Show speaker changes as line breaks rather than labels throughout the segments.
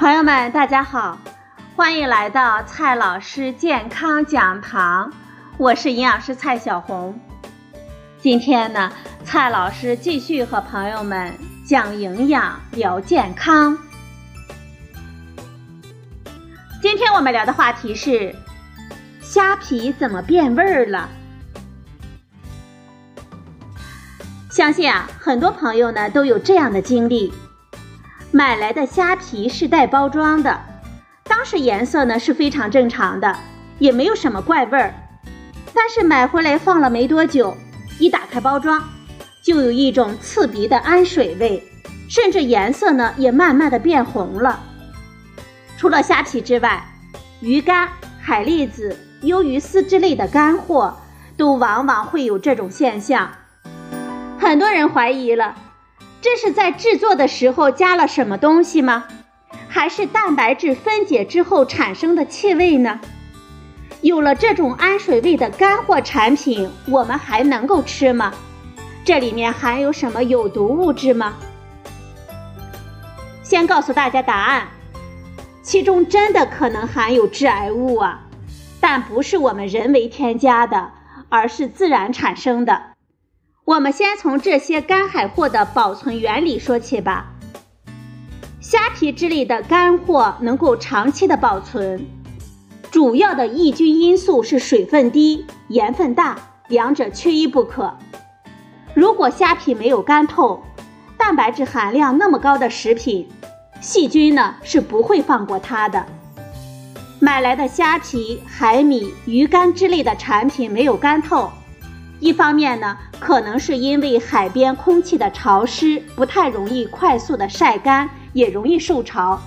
朋友们，大家好，欢迎来到蔡老师健康讲堂，我是营养师蔡小红。今天呢，蔡老师继续和朋友们讲营养、聊健康。今天我们聊的话题是虾皮怎么变味儿了？相信啊，很多朋友呢都有这样的经历。买来的虾皮是带包装的，当时颜色呢是非常正常的，也没有什么怪味儿。但是买回来放了没多久，一打开包装，就有一种刺鼻的氨水味，甚至颜色呢也慢慢的变红了。除了虾皮之外，鱼干、海蛎子、鱿鱼丝之类的干货，都往往会有这种现象。很多人怀疑了。这是在制作的时候加了什么东西吗？还是蛋白质分解之后产生的气味呢？有了这种氨水味的干货产品，我们还能够吃吗？这里面含有什么有毒物质吗？先告诉大家答案，其中真的可能含有致癌物啊，但不是我们人为添加的，而是自然产生的。我们先从这些干海货的保存原理说起吧。虾皮之类的干货能够长期的保存，主要的抑菌因素是水分低、盐分大，两者缺一不可。如果虾皮没有干透，蛋白质含量那么高的食品，细菌呢是不会放过它的。买来的虾皮、海米、鱼干之类的产品没有干透。一方面呢，可能是因为海边空气的潮湿，不太容易快速的晒干，也容易受潮；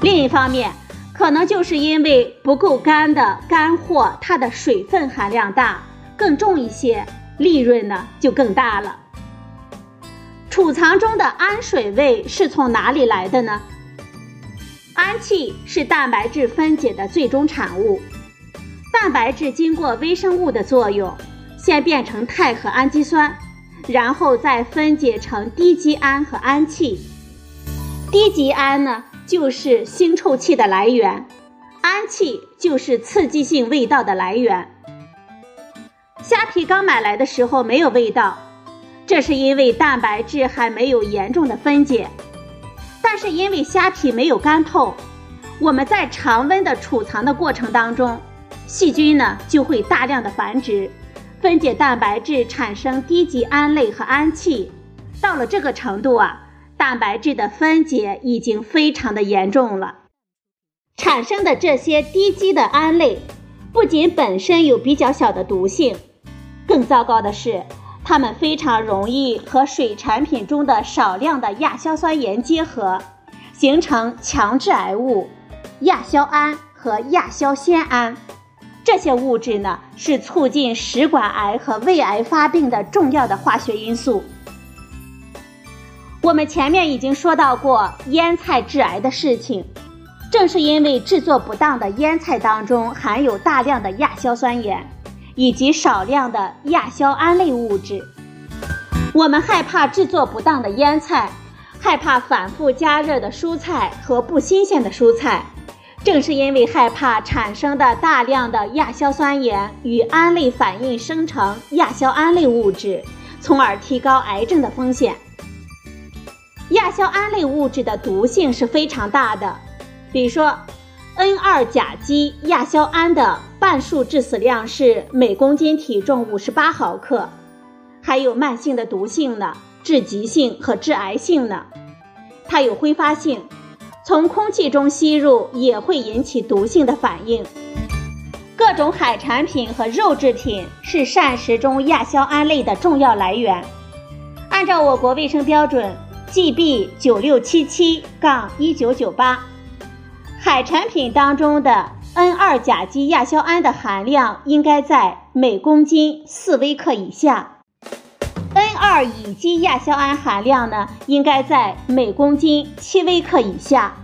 另一方面，可能就是因为不够干的干货，它的水分含量大，更重一些，利润呢就更大了。储藏中的氨水味是从哪里来的呢？氨气是蛋白质分解的最终产物，蛋白质经过微生物的作用。先变成肽和氨基酸，然后再分解成低基胺和氨气。低基胺呢，就是腥臭气的来源；氨气就是刺激性味道的来源。虾皮刚买来的时候没有味道，这是因为蛋白质还没有严重的分解。但是因为虾皮没有干透，我们在常温的储藏的过程当中，细菌呢就会大量的繁殖。分解蛋白质产生低级胺类和氨气，到了这个程度啊，蛋白质的分解已经非常的严重了。产生的这些低级的胺类，不仅本身有比较小的毒性，更糟糕的是，它们非常容易和水产品中的少量的亚硝酸盐结合，形成强致癌物亚硝胺和亚硝酰胺。这些物质呢，是促进食管癌和胃癌发病的重要的化学因素。我们前面已经说到过腌菜致癌的事情，正是因为制作不当的腌菜当中含有大量的亚硝酸盐，以及少量的亚硝胺类物质。我们害怕制作不当的腌菜，害怕反复加热的蔬菜和不新鲜的蔬菜。正是因为害怕产生的大量的亚硝酸盐与胺类反应生成亚硝胺类物质，从而提高癌症的风险。亚硝胺类物质的毒性是非常大的，比如说，N2- 甲基亚硝胺的半数致死量是每公斤体重五十八毫克，还有慢性的毒性呢，致急性和致癌性呢，它有挥发性。从空气中吸入也会引起毒性的反应。各种海产品和肉制品是膳食中亚硝胺类的重要来源。按照我国卫生标准 GB 九六七七杠一九九八，海产品当中的 N2- 甲基亚硝胺的含量应该在每公斤四微克以下。N2- 乙基亚硝胺含量呢，应该在每公斤七微克以下。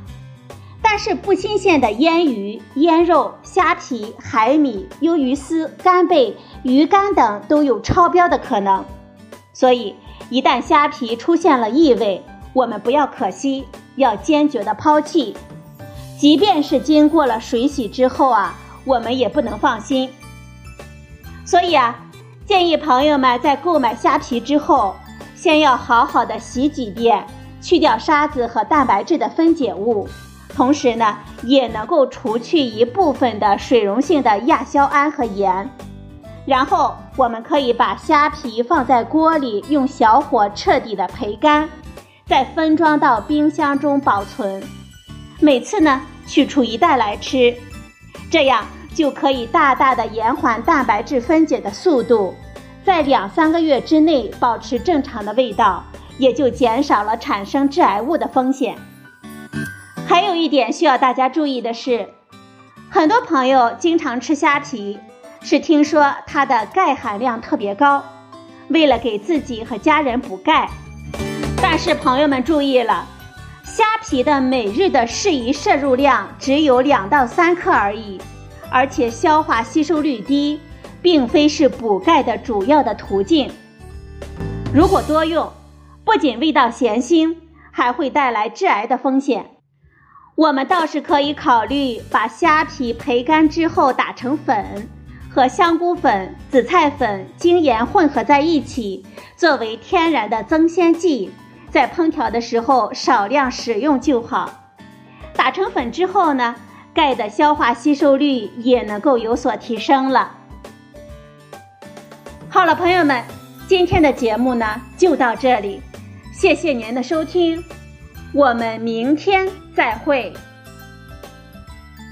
但是不新鲜的腌鱼、腌肉、虾皮、海米、鱿鱼丝、干贝、鱼干等都有超标的可能。所以，一旦虾皮出现了异味，我们不要可惜，要坚决的抛弃，即便是经过了水洗之后啊，我们也不能放心。所以啊，建议朋友们在购买虾皮之后，先要好好的洗几遍，去掉沙子和蛋白质的分解物，同时呢，也能够除去一部分的水溶性的亚硝胺和盐。然后我们可以把虾皮放在锅里，用小火彻底的焙干，再分装到冰箱中保存。每次呢，取出一袋来吃，这样。就可以大大的延缓蛋白质分解的速度，在两三个月之内保持正常的味道，也就减少了产生致癌物的风险。还有一点需要大家注意的是，很多朋友经常吃虾皮，是听说它的钙含量特别高，为了给自己和家人补钙。但是朋友们注意了，虾皮的每日的适宜摄入量只有两到三克而已。而且消化吸收率低，并非是补钙的主要的途径。如果多用，不仅味道咸腥，还会带来致癌的风险。我们倒是可以考虑把虾皮焙干之后打成粉，和香菇粉、紫菜粉、精盐混合在一起，作为天然的增鲜剂，在烹调的时候少量使用就好。打成粉之后呢？钙的消化吸收率也能够有所提升了。好了，朋友们，今天的节目呢就到这里，谢谢您的收听，我们明天再会。